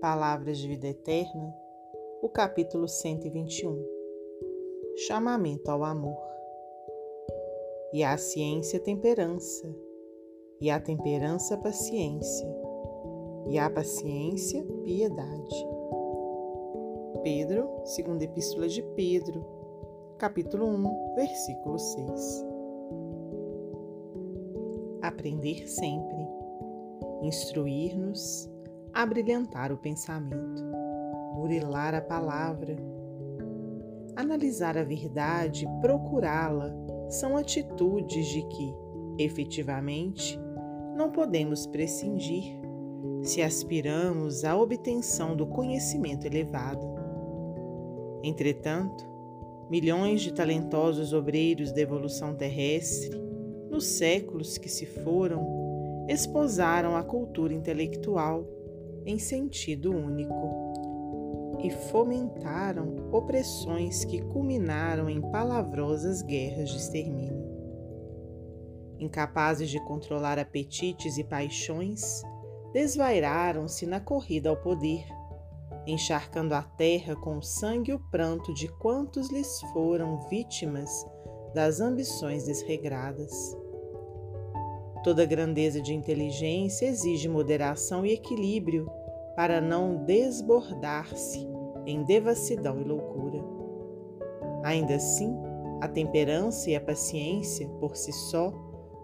Palavras de Vida Eterna, o capítulo 121 Chamamento ao Amor. E a ciência, temperança, e a temperança, paciência, e a paciência, piedade. Pedro, segunda Epístola de Pedro, capítulo 1, versículo 6. Aprender sempre, instruir-nos, abrilhantar o pensamento, burilar a palavra, analisar a verdade, procurá-la, são atitudes de que, efetivamente, não podemos prescindir se aspiramos à obtenção do conhecimento elevado. Entretanto, milhões de talentosos obreiros da evolução terrestre, nos séculos que se foram, esposaram a cultura intelectual em sentido único e fomentaram opressões que culminaram em palavrosas guerras de extermínio. Incapazes de controlar apetites e paixões, desvairaram-se na corrida ao poder, encharcando a terra com o sangue e o pranto de quantos lhes foram vítimas das ambições desregradas. Toda grandeza de inteligência exige moderação e equilíbrio para não desbordar-se em devassidão e loucura. Ainda assim, a temperança e a paciência, por si só,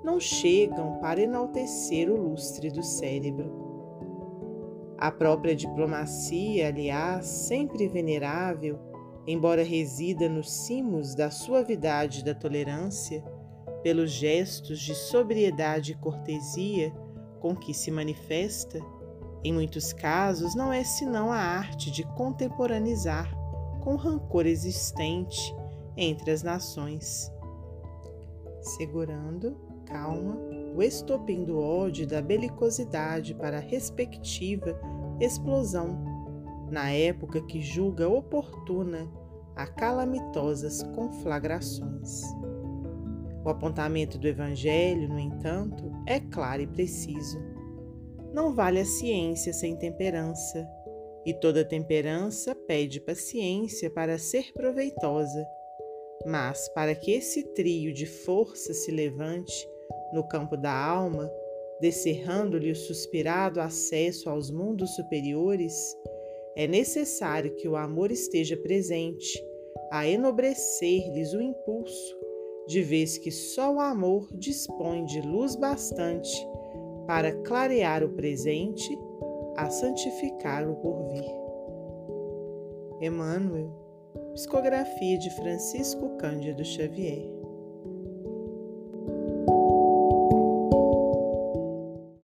não chegam para enaltecer o lustre do cérebro. A própria diplomacia, aliás, sempre venerável, embora resida nos cimos da suavidade e da tolerância, pelos gestos de sobriedade e cortesia com que se manifesta, em muitos casos não é senão a arte de contemporaneizar com o rancor existente entre as nações, segurando, calma, o estopim do ódio e da belicosidade para a respectiva explosão, na época que julga oportuna a calamitosas conflagrações. O apontamento do Evangelho, no entanto, é claro e preciso. Não vale a ciência sem temperança, e toda temperança pede paciência para ser proveitosa. Mas para que esse trio de força se levante no campo da alma, descerrando-lhe o suspirado acesso aos mundos superiores, é necessário que o amor esteja presente, a enobrecer-lhes o impulso de vez que só o amor dispõe de luz bastante para clarear o presente, a santificar o porvir. Emmanuel, psicografia de Francisco Cândido Xavier.